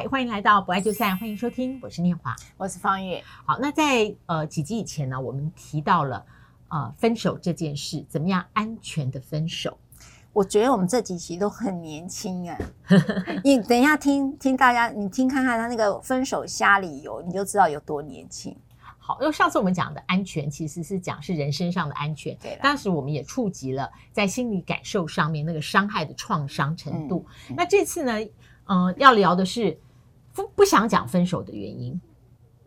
嗨，欢迎来到不爱就散，欢迎收听，我是念华，我是方玉。好，那在呃几集以前呢，我们提到了呃分手这件事，怎么样安全的分手？我觉得我们这几集都很年轻啊。你等一下听听大家，你听看看他那个分手瞎理由，你就知道有多年轻。好，因为上次我们讲的安全其实是讲是人身上的安全，对，当时我们也触及了在心理感受上面那个伤害的创伤程度。嗯、那这次呢？嗯、呃，要聊的是不不想讲分手的原因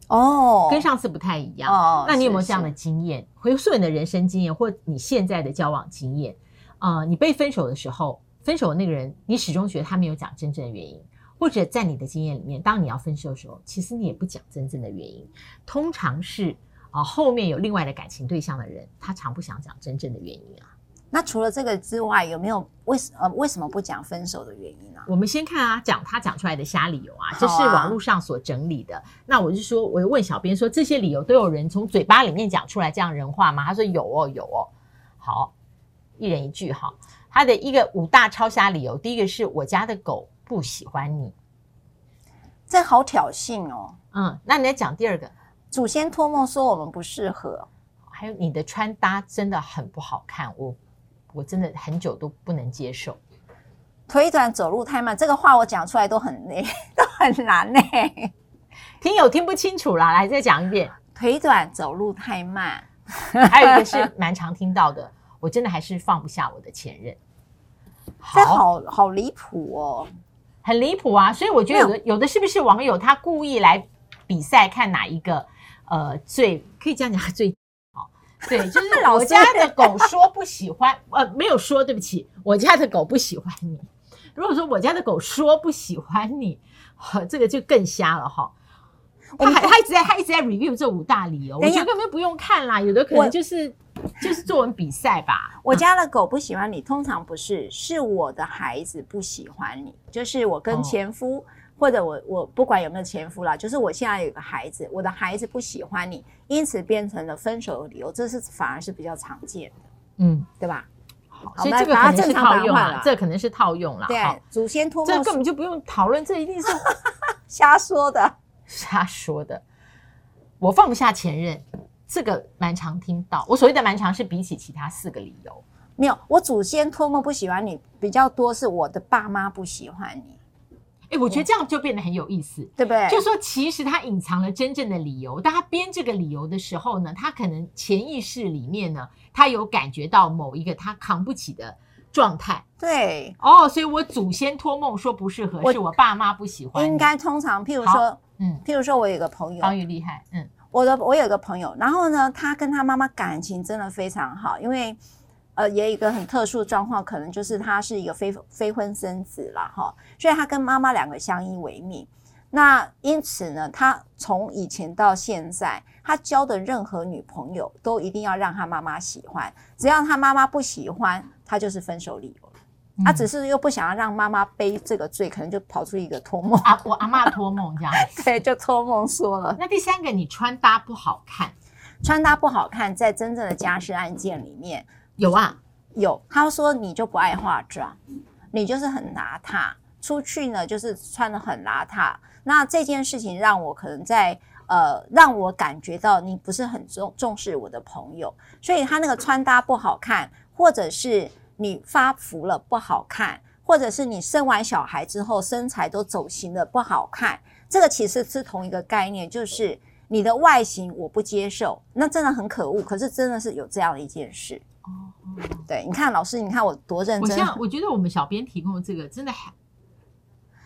哦，跟上次不太一样哦。那你有没有这样的经验？回溯你的人生经验，或你现在的交往经验？呃，你被分手的时候，分手的那个人，你始终觉得他没有讲真正的原因，或者在你的经验里面，当你要分手的时候，其实你也不讲真正的原因。通常是啊、呃，后面有另外的感情对象的人，他常不想讲真正的原因啊。那除了这个之外，有没有为什呃为什么不讲分手的原因呢、啊？我们先看啊，讲他讲出来的瞎理由啊，这是网络上所整理的。那我就说，我就问小编说，这些理由都有人从嘴巴里面讲出来这样人话吗？他说有哦，有哦。好，一人一句哈。他的一个五大超瞎理由，第一个是我家的狗不喜欢你，这好挑衅哦。嗯，那你来讲第二个，祖先托梦说我们不适合，还有你的穿搭真的很不好看，我。我真的很久都不能接受，腿短走路太慢，这个话我讲出来都很累，都很难呢。听友听不清楚啦，来再讲一遍。腿短走路太慢，还有一个是蛮常听到的，我真的还是放不下我的前任。这好好离谱哦，很离谱啊！所以我觉得有的有的是不是网友他故意来比赛看哪一个呃最可以这样讲最。对，就是 我家的 狗说不喜欢，呃，没有说，对不起，我家的狗不喜欢你。如果说我家的狗说不喜欢你，这个就更瞎了哈。他还他一直在他一直在 review 这五大理由，我觉得根本不用看啦，有的可能就是就是作文比赛吧。我家的狗不喜欢你，通常不是，是我的孩子不喜欢你，就是我跟前夫。哦或者我我不管有没有前夫啦，就是我现在有个孩子，我的孩子不喜欢你，因此变成了分手的理由，这是反而是比较常见的，嗯，对吧？好，所以这个可能是套用了，这可能是套用了。对，祖先托梦，这根本就不用讨论，这一定是 瞎说的，瞎说的。我放不下前任，这个蛮常听到。我所谓的蛮常是比起其他四个理由，没有。我祖先托梦不喜欢你，比较多是我的爸妈不喜欢你。哎，我觉得这样就变得很有意思，对不对？就是说其实他隐藏了真正的理由，当他编这个理由的时候呢，他可能潜意识里面呢，他有感觉到某一个他扛不起的状态。对，哦，所以我祖先托梦说不适合，我是我爸妈不喜欢。应该通常，譬如说，嗯，譬如说我有个朋友，方宇厉害，嗯，我的我有个朋友，然后呢，他跟他妈妈感情真的非常好，因为。呃，也有一个很特殊的状况，可能就是他是一个非非婚生子了哈，所以他跟妈妈两个相依为命。那因此呢，他从以前到现在，他交的任何女朋友都一定要让他妈妈喜欢，只要他妈妈不喜欢，他就是分手理由。他只是又不想要让妈妈背这个罪，可能就跑出一个托梦啊，我阿嬷托梦这样，对，就托梦说了。那第三个，你穿搭不好看，穿搭不好看，在真正的家事案件里面。有啊，有。他说你就不爱化妆，你就是很邋遢，出去呢就是穿得很邋遢。那这件事情让我可能在呃，让我感觉到你不是很重重视我的朋友。所以他那个穿搭不好看，或者是你发福了不好看，或者是你生完小孩之后身材都走形了不好看，这个其实是同一个概念，就是你的外形我不接受，那真的很可恶。可是真的是有这样的一件事。哦，对，你看老师，你看我多认真。我 像我觉得我们小编提供的这个真的很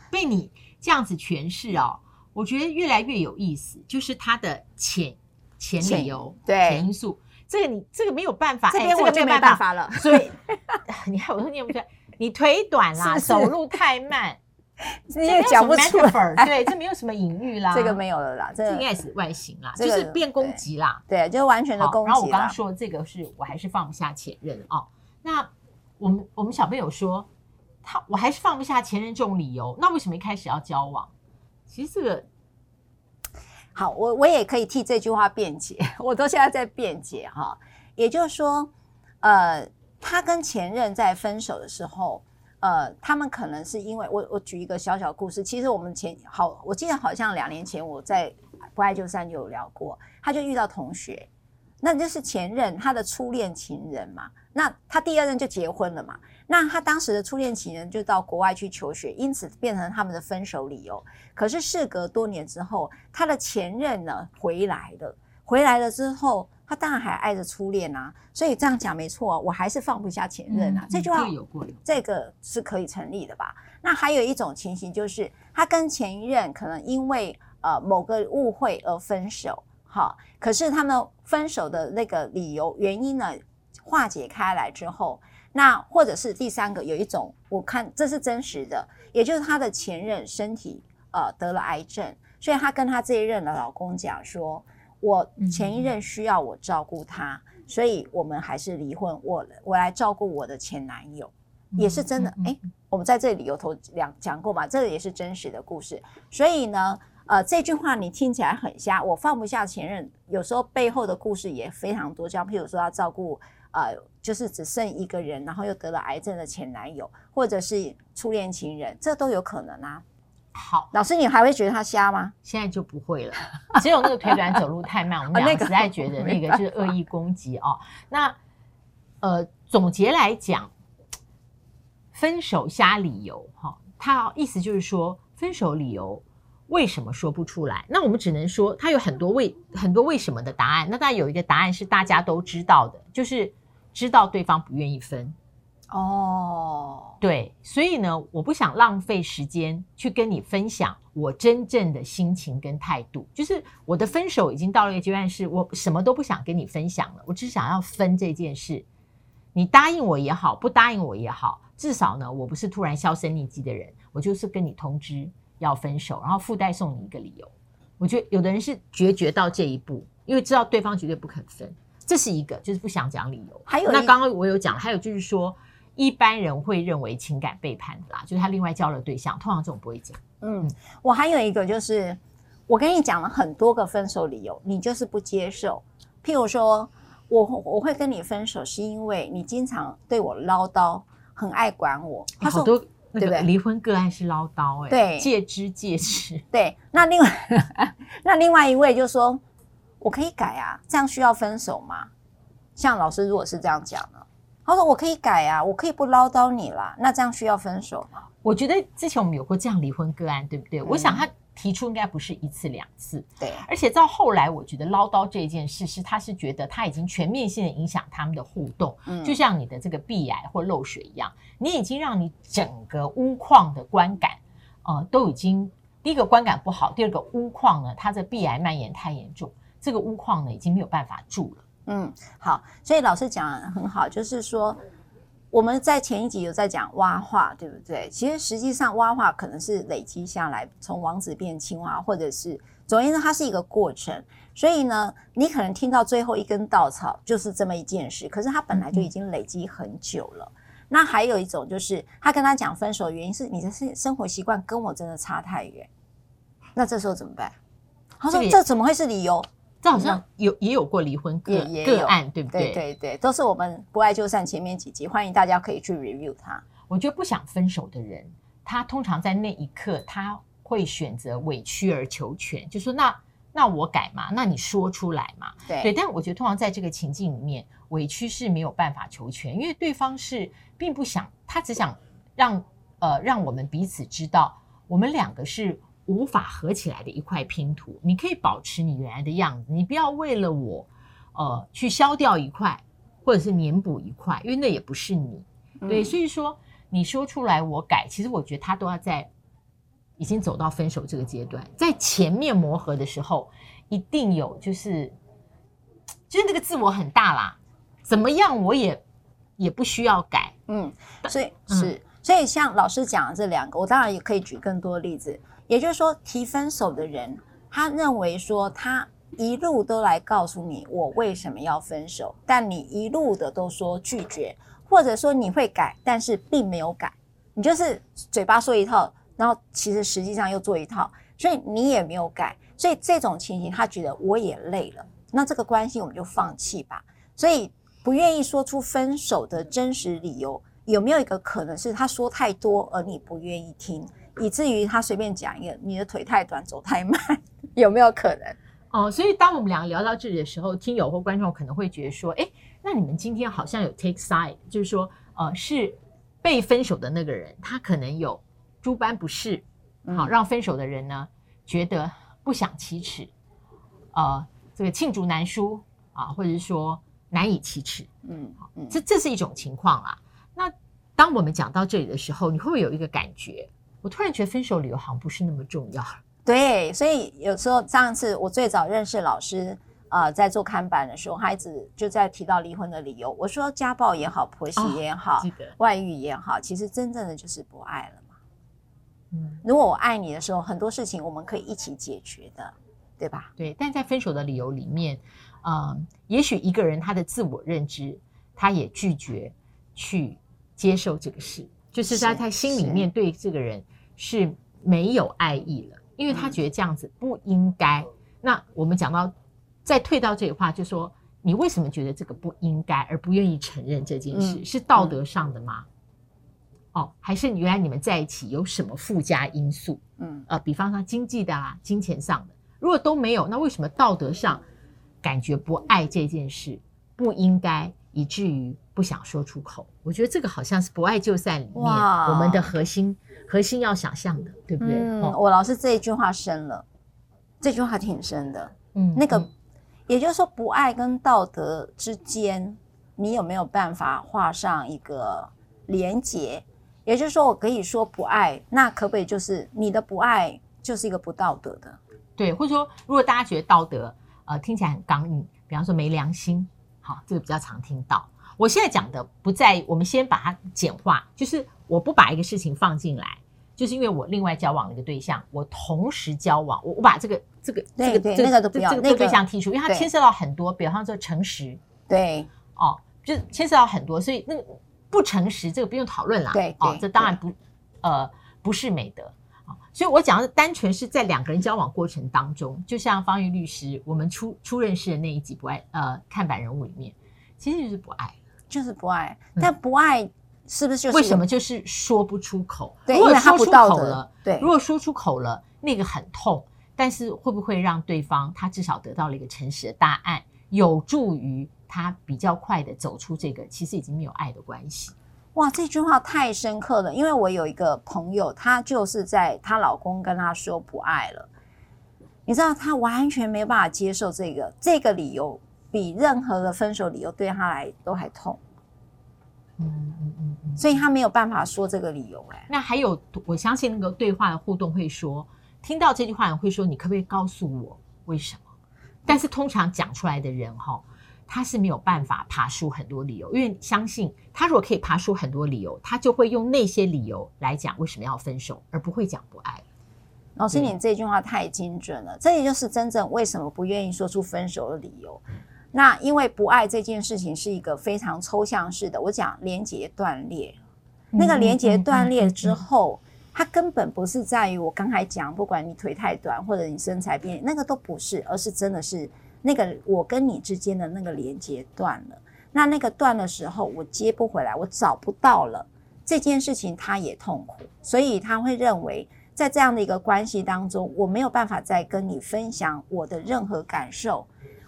被你这样子诠释哦，我觉得越来越有意思。就是它的潜潜理由，对，潜因素，这个你这个没有办法，这边我就没办法了。所以 你看我都念不出来，你腿短啦，是是走路太慢。你也讲不出来，对，这没有什么隐喻啦，这个没有了啦，这应该是外形啦，就是变攻击啦，对，就完全的攻击。然后我刚刚说这个是我还是放不下前任哦。那我们我们小朋友说他我还是放不下前任这种理由，那为什么一开始要交往？其实这个好，我我也可以替这句话辩解，我都现在在辩解哈。也就是说，呃，他跟前任在分手的时候。呃，他们可能是因为我我举一个小小故事，其实我们前好，我记得好像两年前我在不爱就散就有聊过，他就遇到同学，那就是前任他的初恋情人嘛，那他第二任就结婚了嘛，那他当时的初恋情人就到国外去求学，因此变成他们的分手理由。可是事隔多年之后，他的前任呢回来了，回来了之后。他当然还爱着初恋啊，所以这样讲没错，我还是放不下前任啊。嗯、这句话有过，这个是可以成立的吧？那还有一种情形就是，他跟前一任可能因为呃某个误会而分手，哈，可是他们分手的那个理由原因呢化解开来之后，那或者是第三个有一种，我看这是真实的，也就是他的前任身体呃得了癌症，所以他跟他这一任的老公讲说。我前一任需要我照顾他，嗯、所以我们还是离婚。我我来照顾我的前男友，嗯、也是真的。哎、嗯，我们在这里有头两讲过嘛，这个也是真实的故事。所以呢，呃，这句话你听起来很瞎。我放不下前任，有时候背后的故事也非常多。像譬如说要照顾，呃，就是只剩一个人，然后又得了癌症的前男友，或者是初恋情人，这都有可能啊。好，老师，你还会觉得他瞎吗？现在就不会了，只有那个腿短走路太慢，我们俩实在觉得 那个就是恶意攻击哦。那呃，总结来讲，分手瞎理由哈、哦，他意思就是说，分手理由为什么说不出来？那我们只能说，他有很多为很多为什么的答案。那当然有一个答案是大家都知道的，就是知道对方不愿意分。哦，oh. 对，所以呢，我不想浪费时间去跟你分享我真正的心情跟态度。就是我的分手已经到了一个阶段，是我什么都不想跟你分享了，我只想要分这件事。你答应我也好，不答应我也好，至少呢，我不是突然销声匿迹的人，我就是跟你通知要分手，然后附带送你一个理由。我觉得有的人是决绝到这一步，因为知道对方绝对不肯分，这是一个，就是不想讲理由。还有，那刚刚我有讲，还有就是说。一般人会认为情感背叛的啦，就是他另外交了对象，通常这种不会讲。嗯，我还有一个就是，我跟你讲了很多个分手理由，你就是不接受。譬如说，我我会跟你分手，是因为你经常对我唠叨，很爱管我。他说，好多那个离婚个案是唠叨、欸，哎，对，戒之戒之。对，那另外 那另外一位就说，我可以改啊，这样需要分手吗？像老师如果是这样讲呢？他说：“我可以改啊，我可以不唠叨你啦。那这样需要分手吗？”我觉得之前我们有过这样离婚个案，对不对？嗯、我想他提出应该不是一次两次，对。而且到后来，我觉得唠叨这件事是他是觉得他已经全面性的影响他们的互动，嗯，就像你的这个壁癌或漏水一样，你已经让你整个屋况的观感，呃，都已经第一个观感不好，第二个屋况呢，它的壁癌蔓延太严重，这个屋况呢已经没有办法住了。嗯，好，所以老师讲的很好，就是说我们在前一集有在讲蛙化，对不对？其实实际上蛙化可能是累积下来，从王子变青蛙，或者是总而言之，它是一个过程。所以呢，你可能听到最后一根稻草就是这么一件事，可是它本来就已经累积很久了。嗯、那还有一种就是，他跟他讲分手的原因是你的生生活习惯跟我真的差太远，那这时候怎么办？他说这怎么会是理由？这好像有也有过离婚个个案，对不对？对对对，都是我们不爱就散前面几集，欢迎大家可以去 review 它。我觉得不想分手的人，他通常在那一刻他会选择委曲而求全，就说那那我改嘛，那你说出来嘛。对对，但我觉得通常在这个情境里面，委屈是没有办法求全，因为对方是并不想，他只想让呃让我们彼此知道，我们两个是。无法合起来的一块拼图，你可以保持你原来的样子，你不要为了我，呃，去削掉一块，或者是粘补一块，因为那也不是你，对，嗯、所以说你说出来我改，其实我觉得他都要在已经走到分手这个阶段，在前面磨合的时候，一定有就是就是那个自我很大啦，怎么样我也也不需要改，嗯，所以是，嗯、所以像老师讲的这两个，我当然也可以举更多例子。也就是说，提分手的人，他认为说他一路都来告诉你我为什么要分手，但你一路的都说拒绝，或者说你会改，但是并没有改，你就是嘴巴说一套，然后其实实际上又做一套，所以你也没有改，所以这种情形他觉得我也累了，那这个关系我们就放弃吧。所以不愿意说出分手的真实理由，有没有一个可能是他说太多而你不愿意听，以至于他随便讲一个，你的腿太短，走太慢，有没有可能？哦，所以当我们两个聊到这里的时候，听友或观众可能会觉得说，哎，那你们今天好像有 take side，就是说，呃，是被分手的那个人，他可能有诸般不适，好、嗯、让分手的人呢觉得不想启齿，呃，这个罄竹难书啊，或者是说难以启齿，嗯，好，这这是一种情况啊。那当我们讲到这里的时候，你会不会有一个感觉？我突然觉得分手理由好像不是那么重要。对，所以有时候上次我最早认识老师，呃，在做看板的时候，他一直就在提到离婚的理由。我说家暴也好，婆媳也好，哦、外遇也好，其实真正的就是不爱了嘛。嗯，如果我爱你的时候，很多事情我们可以一起解决的，对吧？对，但在分手的理由里面，嗯、呃，也许一个人他的自我认知，他也拒绝去接受这个事，就是在他心里面对这个人是没有爱意了。因为他觉得这样子不应该。嗯、那我们讲到再退到这里话，就说你为什么觉得这个不应该，而不愿意承认这件事，嗯、是道德上的吗？嗯、哦，还是原来你们在一起有什么附加因素？嗯，呃，比方说经济的啊，金钱上的，如果都没有，那为什么道德上感觉不爱这件事不应该，以至于不想说出口？我觉得这个好像是不爱就在里面我们的核心。核心要想象的，对不对？嗯，我老师这一句话深了，这句话挺深的。嗯，那个，嗯、也就是说，不爱跟道德之间，你有没有办法画上一个连结？也就是说，我可以说不爱，那可不可以就是你的不爱就是一个不道德的？对，或者说，如果大家觉得道德呃听起来很刚硬，比方说没良心，好，这个比较常听到。我现在讲的不在，我们先把它简化，就是。我不把一个事情放进来，就是因为我另外交往了一个对象，我同时交往，我我把这个这个这个这个这个这个对象剔除，因为它牵涉到很多，比方说诚实，对，哦，就牵涉到很多，所以那个不诚实这个不用讨论啦，对，哦，这当然不呃不是美德啊，所以我讲的单纯是在两个人交往过程当中，就像方玉律师我们初初认识的那一集不爱呃看板人物里面，其实就是不爱，就是不爱，但不爱。是不是就是为什么就是说不出口？对，如果说出口了，对，如果说出口了，那个很痛，但是会不会让对方他至少得到了一个诚实的答案，有助于他比较快的走出这个其实已经没有爱的关系？哇，这句话太深刻了，因为我有一个朋友，她就是在她老公跟她说不爱了，你知道她完全没有办法接受这个，这个理由比任何的分手理由对他来都还痛。嗯嗯嗯嗯，所以他没有办法说这个理由哎。那还有，我相信那个对话的互动会说，听到这句话人会说，你可不可以告诉我为什么？但是通常讲出来的人哈，他是没有办法爬出很多理由，因为相信他如果可以爬出很多理由，他就会用那些理由来讲为什么要分手，而不会讲不爱。老师，你这句话太精准了，这也就是真正为什么不愿意说出分手的理由。那因为不爱这件事情是一个非常抽象式的，我讲连接断裂，那个连接断裂之后，它根本不是在于我刚才讲，不管你腿太短或者你身材变，那个都不是，而是真的是那个我跟你之间的那个连接断了。那那个断的时候，我接不回来，我找不到了这件事情，他也痛苦，所以他会认为在这样的一个关系当中，我没有办法再跟你分享我的任何感受。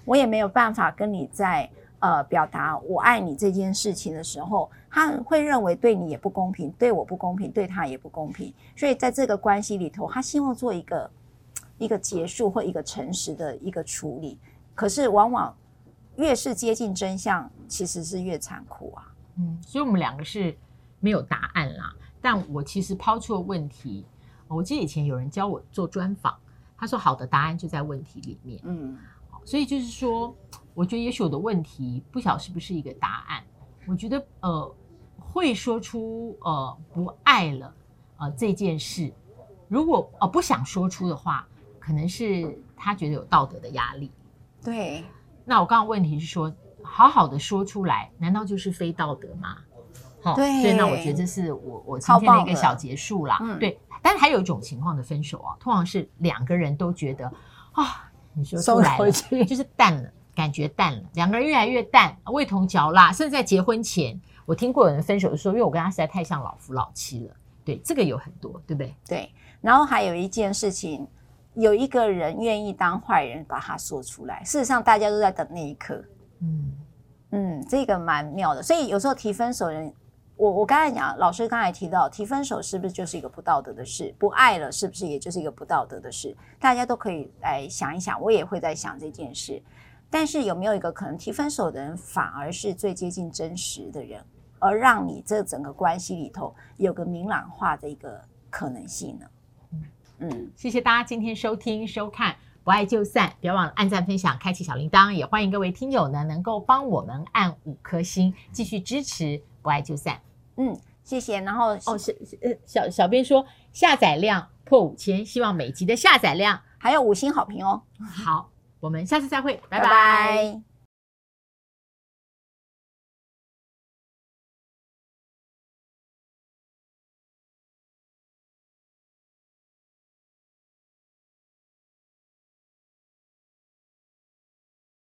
我也没有办法跟你在呃表达我爱你这件事情的时候，他会认为对你也不公平，对我不公平，对他也不公平。所以在这个关系里头，他希望做一个一个结束或一个诚实的一个处理。可是往往越是接近真相，其实是越残酷啊。嗯，所以我们两个是没有答案啦。但我其实抛出了问题，我记得以前有人教我做专访，他说好的答案就在问题里面。嗯。所以就是说，我觉得也许我的问题不晓得是不是一个答案。我觉得呃，会说出呃不爱了呃这件事，如果呃不想说出的话，可能是他觉得有道德的压力。对。那我刚刚问题是说，好好的说出来，难道就是非道德吗？好，对。所以那我觉得这是我我今天的一个小结束啦。嗯。对。但是还有一种情况的分手啊，通常是两个人都觉得啊。你说出来了，就是淡了，感觉淡了，两个人越来越淡，味同嚼蜡，甚至在结婚前，我听过有人分手的时候，因为我跟他实在太像老夫老妻了。对，这个有很多，对不对？对。然后还有一件事情，有一个人愿意当坏人，把他说出来。事实上，大家都在等那一刻。嗯嗯，这个蛮妙的。所以有时候提分手人，我我刚才讲，老师刚才提到提分手是不是就是一个不道德的事？不爱了是不是也就是一个不道德的事？大家都可以来想一想，我也会在想这件事。但是有没有一个可能，提分手的人反而是最接近真实的人，而让你这整个关系里头有个明朗化的一个可能性呢？嗯，谢谢大家今天收听收看，不爱就散，别忘了按赞分享，开启小铃铛，也欢迎各位听友呢能够帮我们按五颗星，继续支持不爱就散。嗯，谢谢。然后哦，小呃小小编说下载量破五千，希望每集的下载量还有五星好评哦。好，我们下次再会，拜拜。拜拜。